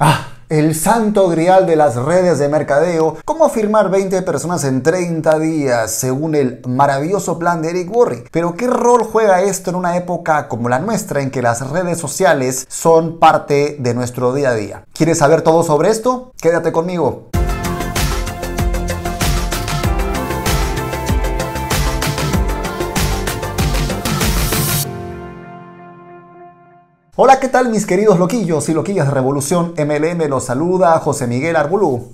Ah, el santo grial de las redes de mercadeo, cómo firmar 20 personas en 30 días según el maravilloso plan de Eric Worre. Pero ¿qué rol juega esto en una época como la nuestra en que las redes sociales son parte de nuestro día a día? ¿Quieres saber todo sobre esto? Quédate conmigo. Hola, ¿qué tal mis queridos loquillos y loquillas de Revolución MLM? Los saluda José Miguel Arbulú.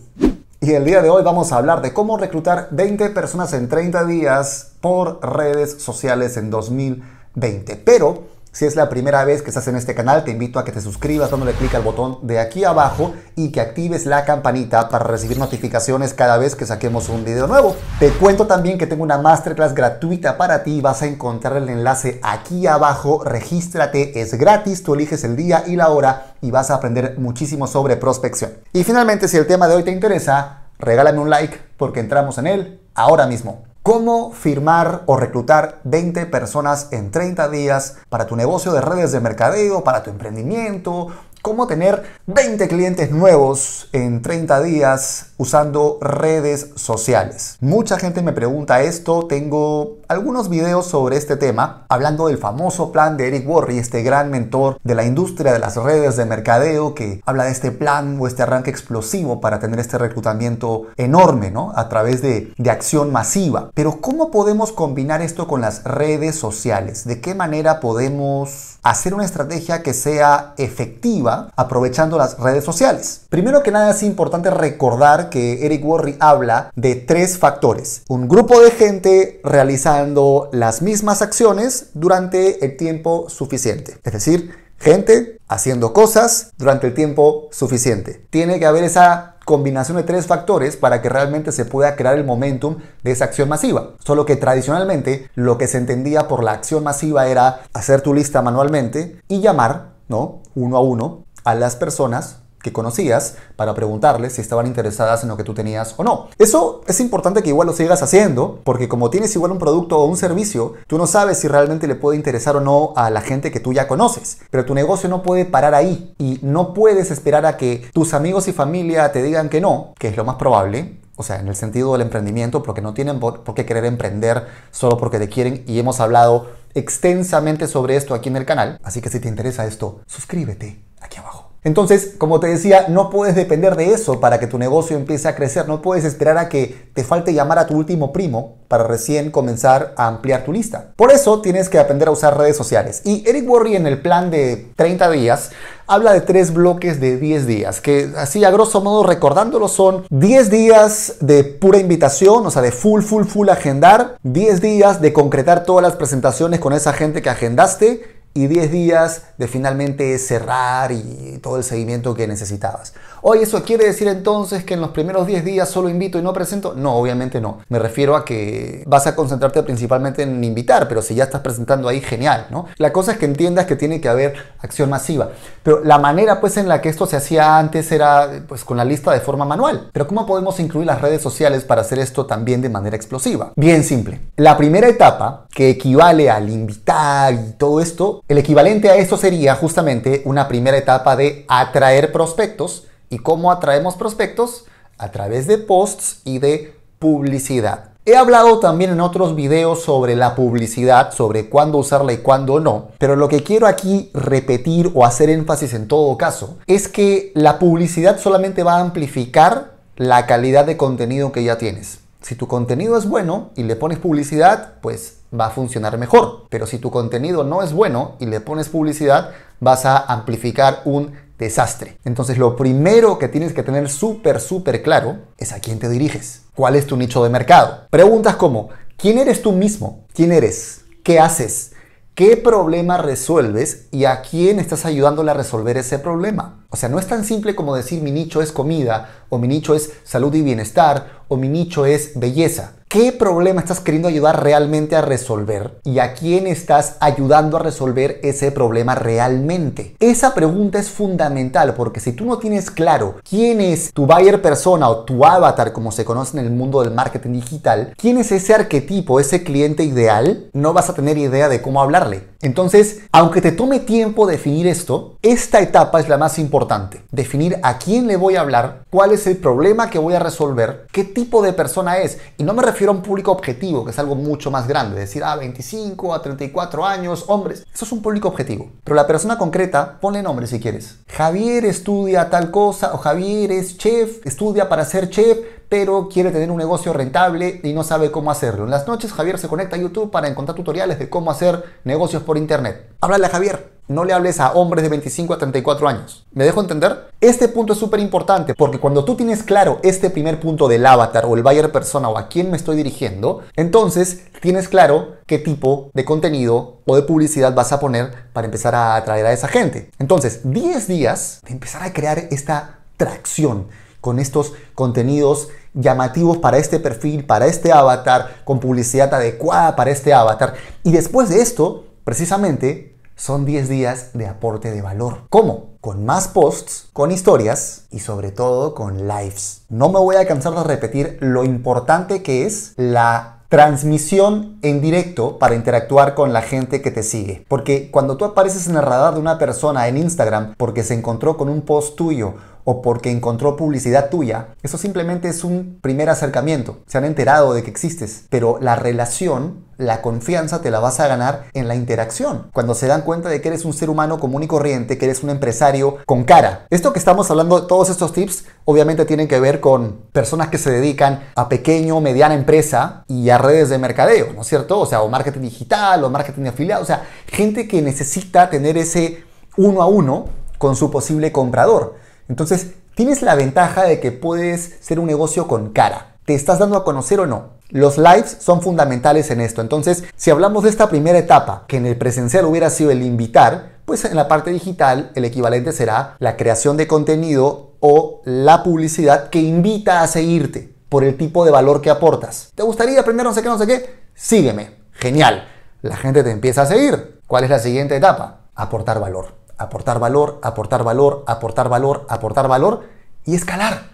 Y el día de hoy vamos a hablar de cómo reclutar 20 personas en 30 días por redes sociales en 2020. Pero si es la primera vez que estás en este canal, te invito a que te suscribas dándole clic al botón de aquí abajo y que actives la campanita para recibir notificaciones cada vez que saquemos un video nuevo. Te cuento también que tengo una masterclass gratuita para ti. Vas a encontrar el enlace aquí abajo. Regístrate, es gratis. Tú eliges el día y la hora y vas a aprender muchísimo sobre prospección. Y finalmente, si el tema de hoy te interesa, regálame un like porque entramos en él ahora mismo. ¿Cómo firmar o reclutar 20 personas en 30 días para tu negocio de redes de mercadeo, para tu emprendimiento cómo tener 20 clientes nuevos en 30 días usando redes sociales. Mucha gente me pregunta esto, tengo algunos videos sobre este tema, hablando del famoso plan de Eric Worre, este gran mentor de la industria de las redes de mercadeo que habla de este plan o este arranque explosivo para tener este reclutamiento enorme, ¿no? A través de, de acción masiva. Pero ¿cómo podemos combinar esto con las redes sociales? ¿De qué manera podemos hacer una estrategia que sea efectiva? Aprovechando las redes sociales. Primero que nada es importante recordar que Eric Worre habla de tres factores. Un grupo de gente realizando las mismas acciones durante el tiempo suficiente. Es decir, gente haciendo cosas durante el tiempo suficiente. Tiene que haber esa combinación de tres factores para que realmente se pueda crear el momentum de esa acción masiva. Solo que tradicionalmente lo que se entendía por la acción masiva era hacer tu lista manualmente y llamar, ¿no? Uno a uno a las personas que conocías para preguntarles si estaban interesadas en lo que tú tenías o no. Eso es importante que igual lo sigas haciendo, porque como tienes igual un producto o un servicio, tú no sabes si realmente le puede interesar o no a la gente que tú ya conoces. Pero tu negocio no puede parar ahí y no puedes esperar a que tus amigos y familia te digan que no, que es lo más probable, o sea, en el sentido del emprendimiento, porque no tienen por, qué querer emprender solo porque te quieren y hemos hablado extensamente sobre esto aquí en el canal. Así que si te interesa esto, suscríbete aquí abajo. Entonces, como te decía, no puedes depender de eso para que tu negocio empiece a crecer. No puedes esperar a que te falte llamar a tu último primo para recién comenzar a ampliar tu lista. Por eso tienes que aprender a usar redes sociales. Y Eric Worre en el plan de 30 días habla de tres bloques de 10 días, que así a grosso modo recordándolo son 10 días de pura invitación, o sea, de full, full, full agendar, 10 días de concretar todas las presentaciones con esa gente que agendaste y 10 días de finalmente cerrar y todo el seguimiento que necesitabas. Hoy ¿eso quiere decir entonces que en los primeros 10 días solo invito y no presento? No, obviamente no. Me refiero a que vas a concentrarte principalmente en invitar, pero si ya estás presentando ahí, genial, ¿no? La cosa es que entiendas que tiene que haber acción masiva. Pero la manera pues en la que esto se hacía antes era pues con la lista de forma manual. Pero ¿cómo podemos incluir las redes sociales para hacer esto también de manera explosiva? Bien simple. La primera etapa, que equivale al invitar y todo esto, el equivalente a eso sería justamente una primera etapa de atraer prospectos. ¿Y cómo atraemos prospectos? A través de posts y de publicidad. He hablado también en otros videos sobre la publicidad, sobre cuándo usarla y cuándo no, pero lo que quiero aquí repetir o hacer énfasis en todo caso es que la publicidad solamente va a amplificar la calidad de contenido que ya tienes. Si tu contenido es bueno y le pones publicidad, pues va a funcionar mejor. Pero si tu contenido no es bueno y le pones publicidad, vas a amplificar un desastre. Entonces lo primero que tienes que tener súper, súper claro es a quién te diriges. ¿Cuál es tu nicho de mercado? Preguntas como, ¿quién eres tú mismo? ¿Quién eres? ¿Qué haces? ¿Qué problema resuelves y a quién estás ayudándole a resolver ese problema? O sea, no es tan simple como decir mi nicho es comida, o mi nicho es salud y bienestar, o mi nicho es belleza. Qué problema estás queriendo ayudar realmente a resolver y a quién estás ayudando a resolver ese problema realmente. Esa pregunta es fundamental porque si tú no tienes claro quién es tu buyer persona o tu avatar como se conoce en el mundo del marketing digital, quién es ese arquetipo, ese cliente ideal, no vas a tener idea de cómo hablarle. Entonces, aunque te tome tiempo definir esto, esta etapa es la más importante. Definir a quién le voy a hablar, cuál es el problema que voy a resolver, qué tipo de persona es. Y no me refiero a un público objetivo, que es algo mucho más grande. Decir, ah, 25 a 34 años, hombres. Eso es un público objetivo. Pero la persona concreta, ponle nombre si quieres. Javier estudia tal cosa, o Javier es chef, estudia para ser chef, pero quiere tener un negocio rentable y no sabe cómo hacerlo. En las noches Javier se conecta a YouTube para encontrar tutoriales de cómo hacer negocios por internet. Háblale a Javier. No le hables a hombres de 25 a 34 años. ¿Me dejo entender? Este punto es súper importante porque cuando tú tienes claro este primer punto del avatar o el buyer persona o a quién me estoy dirigiendo, entonces tienes claro qué tipo de contenido o de publicidad vas a poner para empezar a atraer a esa gente. Entonces, 10 días de empezar a crear esta tracción con estos contenidos llamativos para este perfil, para este avatar, con publicidad adecuada para este avatar. Y después de esto, precisamente, son 10 días de aporte de valor. ¿Cómo? Con más posts, con historias y sobre todo con lives. No me voy a cansar de repetir lo importante que es la transmisión en directo para interactuar con la gente que te sigue. Porque cuando tú apareces en el radar de una persona en Instagram porque se encontró con un post tuyo o porque encontró publicidad tuya, eso simplemente es un primer acercamiento. Se han enterado de que existes, pero la relación, la confianza te la vas a ganar en la interacción. Cuando se dan cuenta de que eres un ser humano común y corriente, que eres un empresario con cara. Esto que estamos hablando, todos estos tips, obviamente tienen que ver con personas que se dedican a pequeño, mediana empresa y a redes de mercadeo, ¿no es cierto? O sea, o marketing digital, o marketing afiliado, o sea, gente que necesita tener ese uno a uno con su posible comprador. Entonces, tienes la ventaja de que puedes ser un negocio con cara. ¿Te estás dando a conocer o no? Los lives son fundamentales en esto. Entonces, si hablamos de esta primera etapa, que en el presencial hubiera sido el invitar, pues en la parte digital el equivalente será la creación de contenido o la publicidad que invita a seguirte por el tipo de valor que aportas. ¿Te gustaría aprender no sé qué, no sé qué? Sígueme. Genial. La gente te empieza a seguir. ¿Cuál es la siguiente etapa? Aportar valor aportar valor, aportar valor, aportar valor, aportar valor y escalar.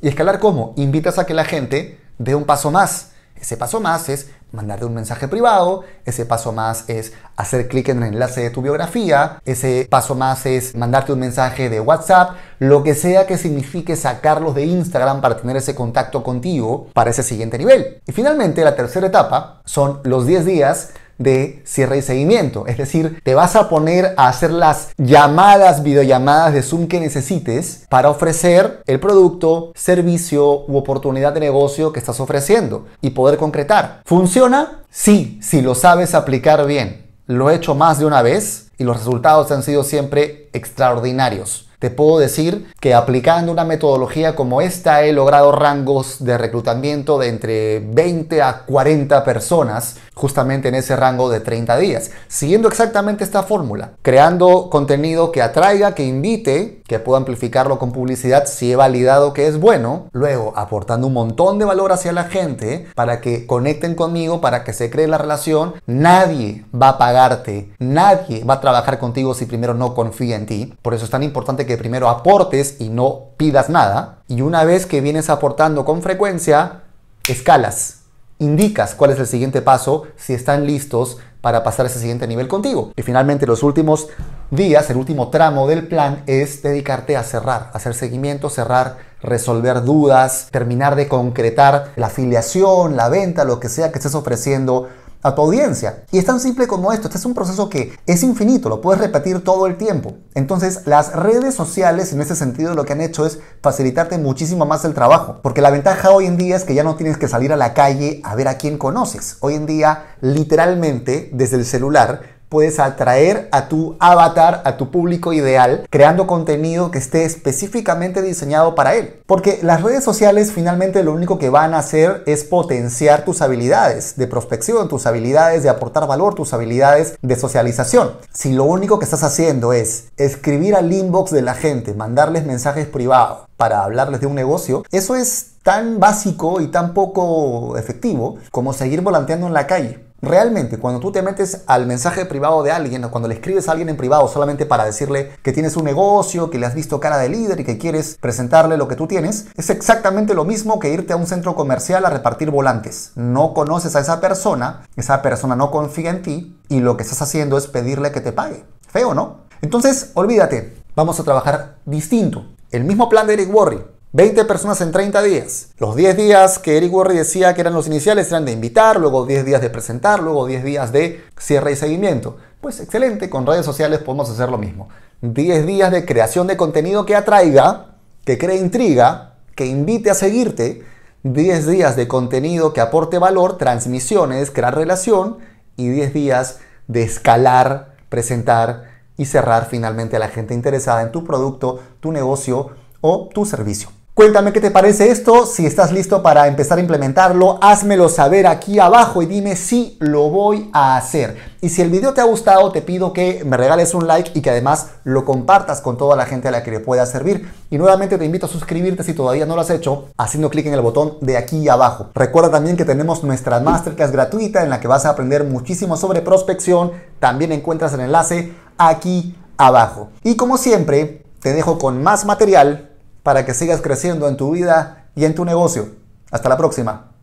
¿Y escalar cómo? Invitas a que la gente dé un paso más. Ese paso más es mandarte un mensaje privado, ese paso más es hacer clic en el enlace de tu biografía, ese paso más es mandarte un mensaje de WhatsApp, lo que sea que signifique sacarlos de Instagram para tener ese contacto contigo para ese siguiente nivel. Y finalmente la tercera etapa son los 10 días de cierre y seguimiento. Es decir, te vas a poner a hacer las llamadas, videollamadas de Zoom que necesites para ofrecer el producto, servicio u oportunidad de negocio que estás ofreciendo y poder concretar. ¿Funciona? Sí, si lo sabes aplicar bien. Lo he hecho más de una vez y los resultados han sido siempre extraordinarios. Te puedo decir que aplicando una metodología como esta he logrado rangos de reclutamiento de entre 20 a 40 personas justamente en ese rango de 30 días, siguiendo exactamente esta fórmula, creando contenido que atraiga, que invite, que pueda amplificarlo con publicidad si he validado que es bueno, luego aportando un montón de valor hacia la gente para que conecten conmigo, para que se cree la relación, nadie va a pagarte, nadie va a trabajar contigo si primero no confía en ti, por eso es tan importante que primero aportes y no pidas nada, y una vez que vienes aportando con frecuencia, escalas indicas cuál es el siguiente paso si están listos para pasar ese siguiente nivel contigo. Y finalmente los últimos días, el último tramo del plan es dedicarte a cerrar, hacer seguimiento, cerrar, resolver dudas, terminar de concretar la afiliación, la venta, lo que sea que estés ofreciendo a tu audiencia. Y es tan simple como esto, este es un proceso que es infinito, lo puedes repetir todo el tiempo. Entonces, las redes sociales en ese sentido lo que han hecho es facilitarte muchísimo más el trabajo, porque la ventaja hoy en día es que ya no tienes que salir a la calle a ver a quién conoces. Hoy en día, literalmente, desde el celular, puedes atraer a tu avatar, a tu público ideal, creando contenido que esté específicamente diseñado para él. Porque las redes sociales finalmente lo único que van a hacer es potenciar tus habilidades de prospección, tus habilidades de aportar valor, tus habilidades de socialización. Si lo único que estás haciendo es escribir al inbox de la gente, mandarles mensajes privados para hablarles de un negocio, eso es tan básico y tan poco efectivo como seguir volanteando en la calle. Realmente, cuando tú te metes al mensaje privado de alguien o cuando le escribes a alguien en privado solamente para decirle que tienes un negocio, que le has visto cara de líder y que quieres presentarle lo que tú tienes, es exactamente lo mismo que irte a un centro comercial a repartir volantes. No conoces a esa persona, esa persona no confía en ti y lo que estás haciendo es pedirle que te pague. Feo, ¿no? Entonces, olvídate, vamos a trabajar distinto. El mismo plan de Eric Worre 20 personas en 30 días. Los 10 días que Eric Worre decía que eran los iniciales eran de invitar, luego 10 días de presentar, luego 10 días de cierre y seguimiento. Pues excelente, con redes sociales podemos hacer lo mismo. 10 días de creación de contenido que atraiga, que cree intriga, que invite a seguirte. 10 días de contenido que aporte valor, transmisiones, crear relación. Y 10 días de escalar, presentar y cerrar finalmente a la gente interesada en tu producto, tu negocio o tu servicio. Cuéntame qué te parece esto, si estás listo para empezar a implementarlo, házmelo saber aquí abajo y dime si lo voy a hacer. Y si el video te ha gustado, te pido que me regales un like y que además lo compartas con toda la gente a la que le pueda servir. Y nuevamente te invito a suscribirte si todavía no lo has hecho, haciendo clic en el botón de aquí abajo. Recuerda también que tenemos nuestra masterclass gratuita en la que vas a aprender muchísimo sobre prospección. También encuentras el enlace aquí abajo. Y como siempre, te dejo con más material para que sigas creciendo en tu vida y en tu negocio. Hasta la próxima.